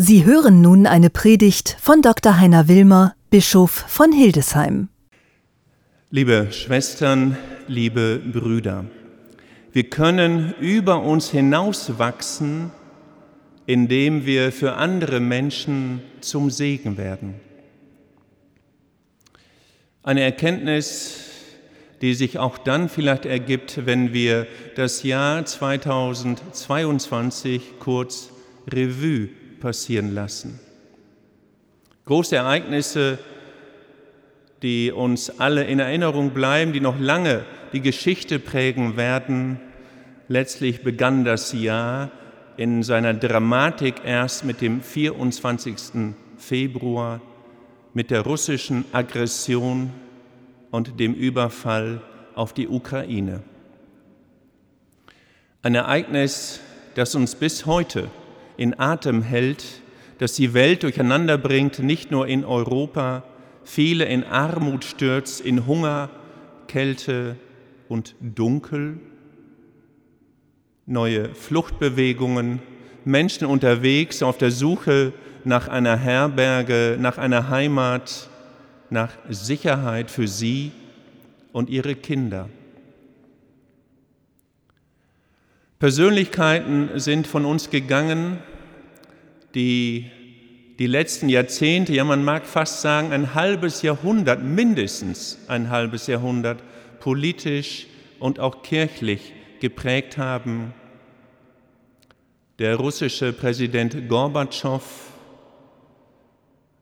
Sie hören nun eine Predigt von Dr. Heiner Wilmer, Bischof von Hildesheim. Liebe Schwestern, liebe Brüder, wir können über uns hinauswachsen, indem wir für andere Menschen zum Segen werden. Eine Erkenntnis, die sich auch dann vielleicht ergibt, wenn wir das Jahr 2022 kurz Revue passieren lassen. Große Ereignisse, die uns alle in Erinnerung bleiben, die noch lange die Geschichte prägen werden. Letztlich begann das Jahr in seiner Dramatik erst mit dem 24. Februar, mit der russischen Aggression und dem Überfall auf die Ukraine. Ein Ereignis, das uns bis heute in Atem hält, das die Welt durcheinander bringt, nicht nur in Europa, viele in Armut stürzt, in Hunger, Kälte und Dunkel, neue Fluchtbewegungen, Menschen unterwegs auf der Suche nach einer Herberge, nach einer Heimat, nach Sicherheit für sie und ihre Kinder. Persönlichkeiten sind von uns gegangen, die die letzten Jahrzehnte, ja man mag fast sagen ein halbes Jahrhundert, mindestens ein halbes Jahrhundert, politisch und auch kirchlich geprägt haben. Der russische Präsident Gorbatschow,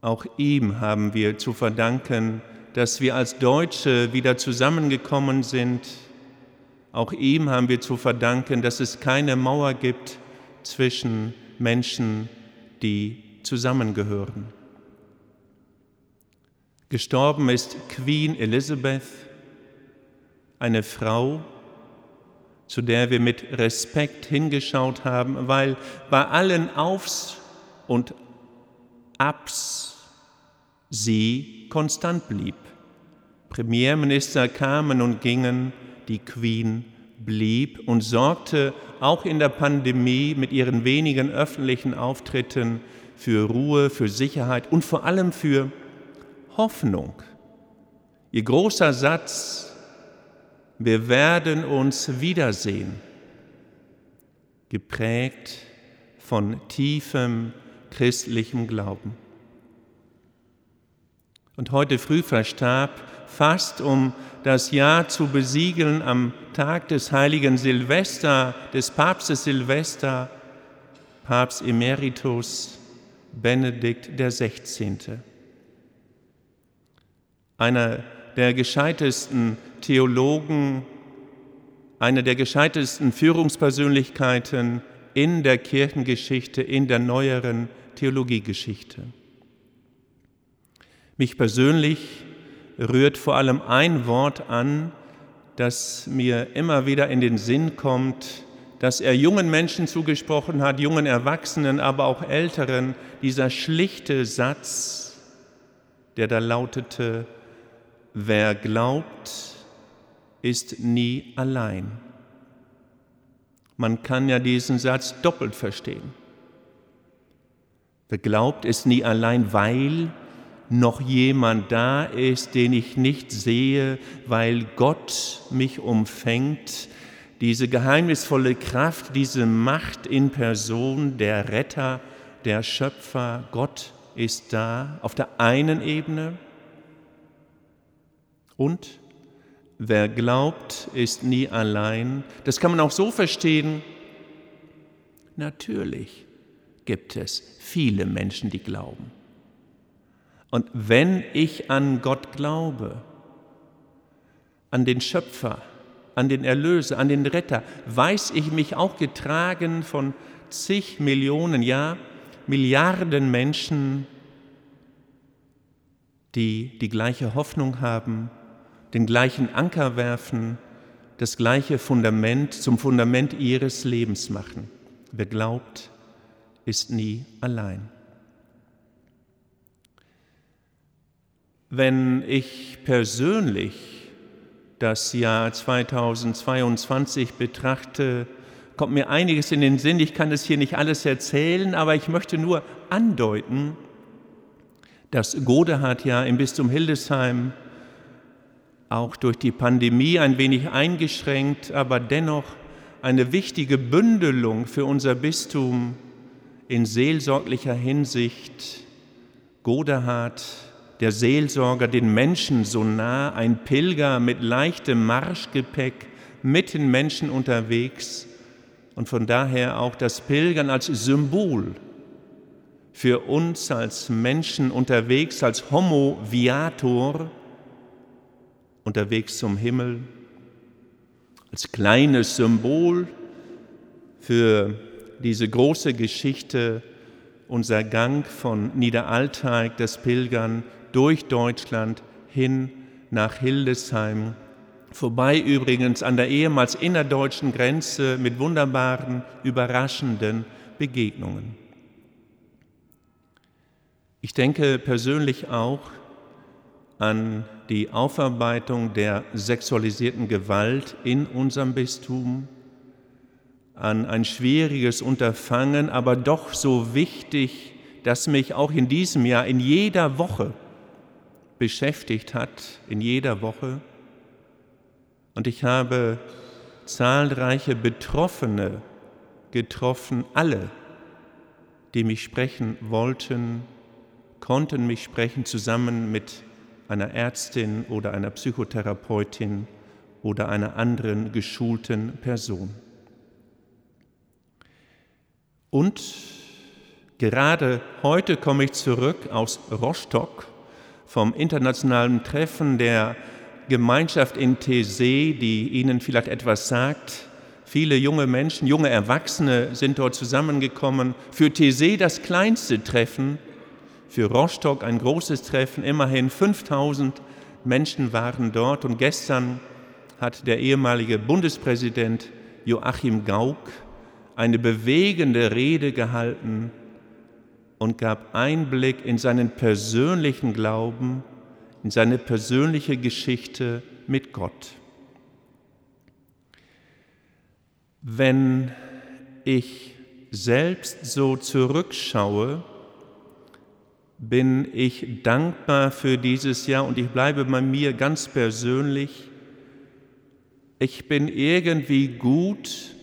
auch ihm haben wir zu verdanken, dass wir als Deutsche wieder zusammengekommen sind. Auch ihm haben wir zu verdanken, dass es keine Mauer gibt zwischen Menschen, die zusammengehören. Gestorben ist Queen Elizabeth, eine Frau, zu der wir mit Respekt hingeschaut haben, weil bei allen Aufs und Abs sie konstant blieb. Premierminister kamen und gingen, die Queen blieb und sorgte auch in der Pandemie mit ihren wenigen öffentlichen Auftritten für Ruhe, für Sicherheit und vor allem für Hoffnung. Ihr großer Satz, wir werden uns wiedersehen, geprägt von tiefem christlichem Glauben. Und heute früh verstarb, fast um das Jahr zu besiegeln, am Tag des heiligen Silvester, des Papstes Silvester, Papst Emeritus Benedikt XVI. Einer der gescheitesten Theologen, einer der gescheitesten Führungspersönlichkeiten in der Kirchengeschichte, in der neueren Theologiegeschichte. Mich persönlich rührt vor allem ein Wort an, das mir immer wieder in den Sinn kommt, dass er jungen Menschen zugesprochen hat, jungen Erwachsenen, aber auch Älteren, dieser schlichte Satz, der da lautete, wer glaubt, ist nie allein. Man kann ja diesen Satz doppelt verstehen. Wer glaubt, ist nie allein, weil noch jemand da ist, den ich nicht sehe, weil Gott mich umfängt, diese geheimnisvolle Kraft, diese Macht in Person, der Retter, der Schöpfer, Gott ist da auf der einen Ebene. Und wer glaubt, ist nie allein. Das kann man auch so verstehen. Natürlich gibt es viele Menschen, die glauben. Und wenn ich an Gott glaube, an den Schöpfer, an den Erlöser, an den Retter, weiß ich mich auch getragen von zig Millionen, ja Milliarden Menschen, die die gleiche Hoffnung haben, den gleichen Anker werfen, das gleiche Fundament zum Fundament ihres Lebens machen. Wer glaubt, ist nie allein. Wenn ich persönlich das Jahr 2022 betrachte, kommt mir einiges in den Sinn. Ich kann es hier nicht alles erzählen, aber ich möchte nur andeuten, dass Godehard ja im Bistum Hildesheim auch durch die Pandemie ein wenig eingeschränkt, aber dennoch eine wichtige Bündelung für unser Bistum in seelsorglicher Hinsicht. Godehard, der Seelsorger, den Menschen so nah, ein Pilger mit leichtem Marschgepäck, mit den Menschen unterwegs. Und von daher auch das Pilgern als Symbol für uns als Menschen unterwegs, als Homo viator, unterwegs zum Himmel, als kleines Symbol für diese große Geschichte, unser Gang von Niederalteig, das Pilgern durch Deutschland hin nach Hildesheim, vorbei übrigens an der ehemals innerdeutschen Grenze mit wunderbaren, überraschenden Begegnungen. Ich denke persönlich auch an die Aufarbeitung der sexualisierten Gewalt in unserem Bistum, an ein schwieriges Unterfangen, aber doch so wichtig, das mich auch in diesem Jahr in jeder Woche beschäftigt hat, in jeder Woche. Und ich habe zahlreiche Betroffene getroffen, alle, die mich sprechen wollten, konnten mich sprechen zusammen mit einer Ärztin oder einer Psychotherapeutin oder einer anderen geschulten Person. Und gerade heute komme ich zurück aus Rostock vom internationalen Treffen der Gemeinschaft in Thésée, die Ihnen vielleicht etwas sagt. Viele junge Menschen, junge Erwachsene sind dort zusammengekommen. Für Thésée das kleinste Treffen für Rostock ein großes Treffen. Immerhin 5000 Menschen waren dort und gestern hat der ehemalige Bundespräsident Joachim Gauck eine bewegende Rede gehalten und gab Einblick in seinen persönlichen Glauben, in seine persönliche Geschichte mit Gott. Wenn ich selbst so zurückschaue, bin ich dankbar für dieses Jahr und ich bleibe bei mir ganz persönlich. Ich bin irgendwie gut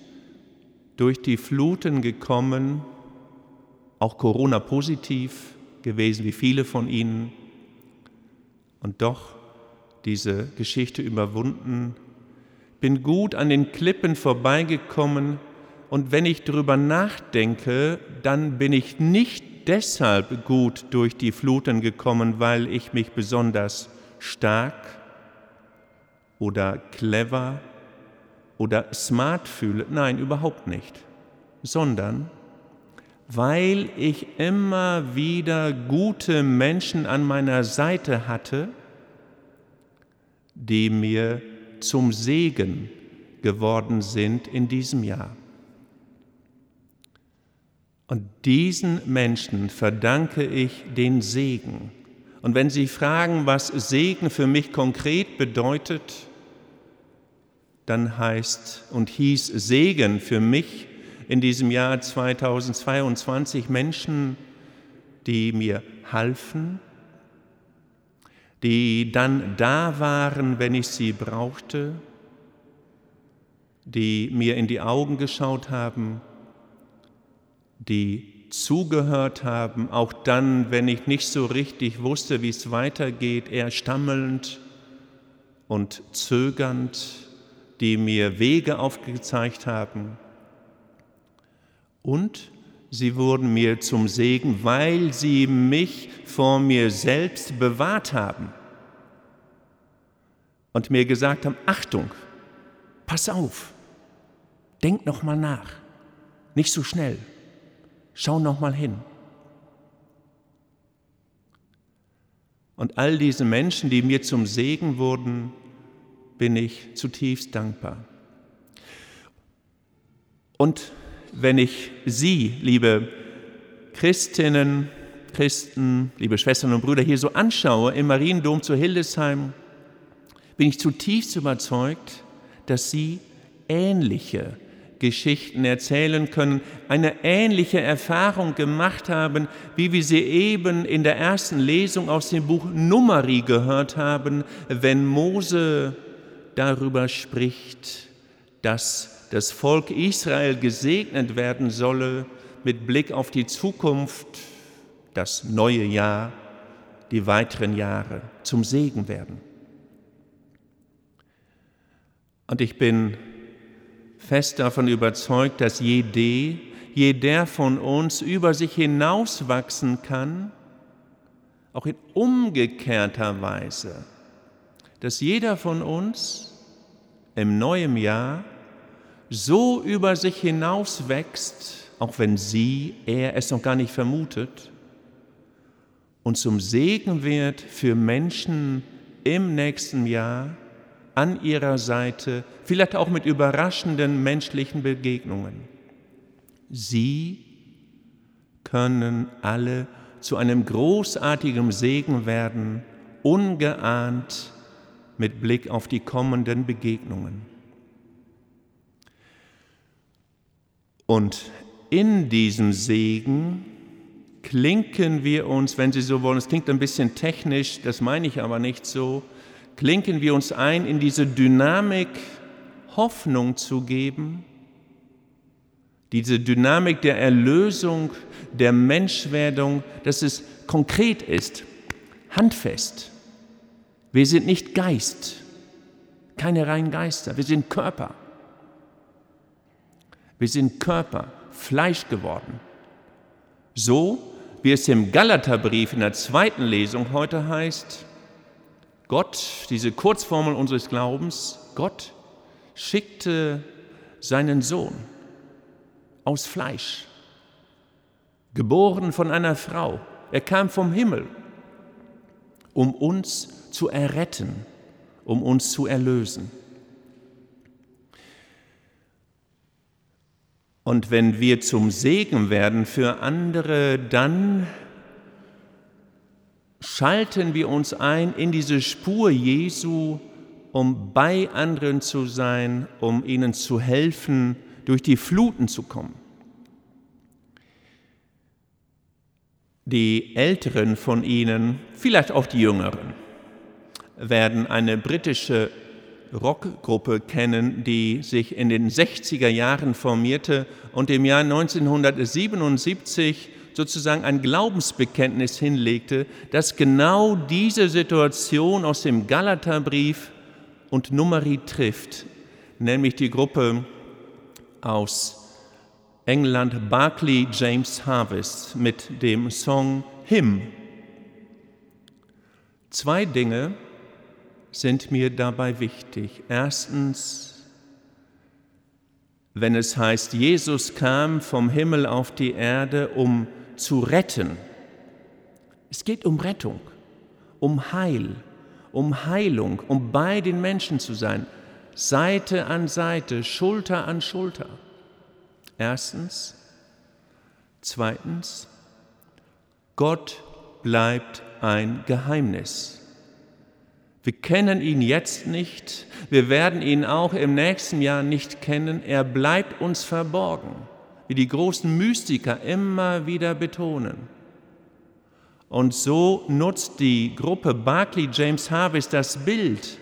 durch die Fluten gekommen, auch Corona positiv gewesen wie viele von Ihnen und doch diese Geschichte überwunden, bin gut an den Klippen vorbeigekommen und wenn ich darüber nachdenke, dann bin ich nicht deshalb gut durch die Fluten gekommen, weil ich mich besonders stark oder clever oder smart fühle. Nein, überhaupt nicht. Sondern weil ich immer wieder gute Menschen an meiner Seite hatte, die mir zum Segen geworden sind in diesem Jahr. Und diesen Menschen verdanke ich den Segen. Und wenn Sie fragen, was Segen für mich konkret bedeutet, dann heißt und hieß Segen für mich in diesem Jahr 2022 Menschen, die mir halfen, die dann da waren, wenn ich sie brauchte, die mir in die Augen geschaut haben, die zugehört haben, auch dann, wenn ich nicht so richtig wusste, wie es weitergeht, eher stammelnd und zögernd, die mir Wege aufgezeigt haben. Und sie wurden mir zum Segen, weil sie mich vor mir selbst bewahrt haben und mir gesagt haben, Achtung, pass auf, denk noch mal nach, nicht so schnell. Schau noch mal hin. Und all diese Menschen, die mir zum Segen wurden, bin ich zutiefst dankbar. Und wenn ich Sie, liebe Christinnen, Christen, liebe Schwestern und Brüder, hier so anschaue im Mariendom zu Hildesheim, bin ich zutiefst überzeugt, dass Sie ähnliche Geschichten erzählen können, eine ähnliche Erfahrung gemacht haben, wie wir sie eben in der ersten Lesung aus dem Buch Numeri gehört haben, wenn Mose darüber spricht, dass das Volk Israel gesegnet werden solle mit Blick auf die Zukunft, das neue Jahr, die weiteren Jahre zum Segen werden. Und ich bin fest davon überzeugt, dass jede, jeder von uns über sich hinauswachsen kann, auch in umgekehrter Weise, dass jeder von uns im neuen Jahr so über sich hinauswächst, auch wenn sie, er es noch gar nicht vermutet, und zum Segen wird für Menschen im nächsten Jahr, an ihrer Seite, vielleicht auch mit überraschenden menschlichen Begegnungen. Sie können alle zu einem großartigen Segen werden, ungeahnt mit Blick auf die kommenden Begegnungen. Und in diesem Segen klinken wir uns, wenn Sie so wollen, es klingt ein bisschen technisch, das meine ich aber nicht so, klinken wir uns ein, in diese Dynamik Hoffnung zu geben, diese Dynamik der Erlösung, der Menschwerdung, dass es konkret ist, handfest. Wir sind nicht Geist, keine reinen Geister, wir sind Körper. Wir sind Körper, Fleisch geworden. So wie es im Galaterbrief in der zweiten Lesung heute heißt, Gott, diese Kurzformel unseres Glaubens, Gott schickte seinen Sohn aus Fleisch, geboren von einer Frau. Er kam vom Himmel, um uns zu erretten, um uns zu erlösen. Und wenn wir zum Segen werden für andere, dann schalten wir uns ein in diese Spur Jesu, um bei anderen zu sein, um ihnen zu helfen, durch die Fluten zu kommen. Die Älteren von Ihnen, vielleicht auch die Jüngeren, werden eine britische Rockgruppe kennen, die sich in den 60er Jahren formierte und im Jahr 1977 sozusagen ein Glaubensbekenntnis hinlegte, das genau diese Situation aus dem Galaterbrief und Numeri trifft, nämlich die Gruppe aus England Barclay James Harvest mit dem Song Hymn. Zwei Dinge sind mir dabei wichtig. Erstens, wenn es heißt, Jesus kam vom Himmel auf die Erde, um zu retten. Es geht um Rettung, um Heil, um Heilung, um bei den Menschen zu sein, Seite an Seite, Schulter an Schulter. Erstens. Zweitens, Gott bleibt ein Geheimnis. Wir kennen ihn jetzt nicht, wir werden ihn auch im nächsten Jahr nicht kennen, er bleibt uns verborgen wie die großen Mystiker immer wieder betonen. Und so nutzt die Gruppe Barclay James Harvest das Bild,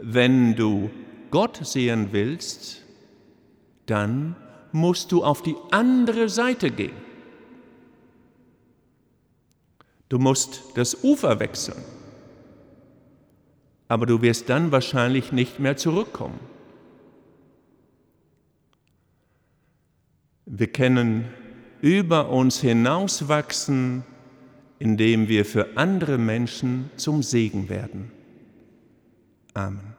wenn du Gott sehen willst, dann musst du auf die andere Seite gehen. Du musst das Ufer wechseln, aber du wirst dann wahrscheinlich nicht mehr zurückkommen. Wir können über uns hinauswachsen, indem wir für andere Menschen zum Segen werden. Amen.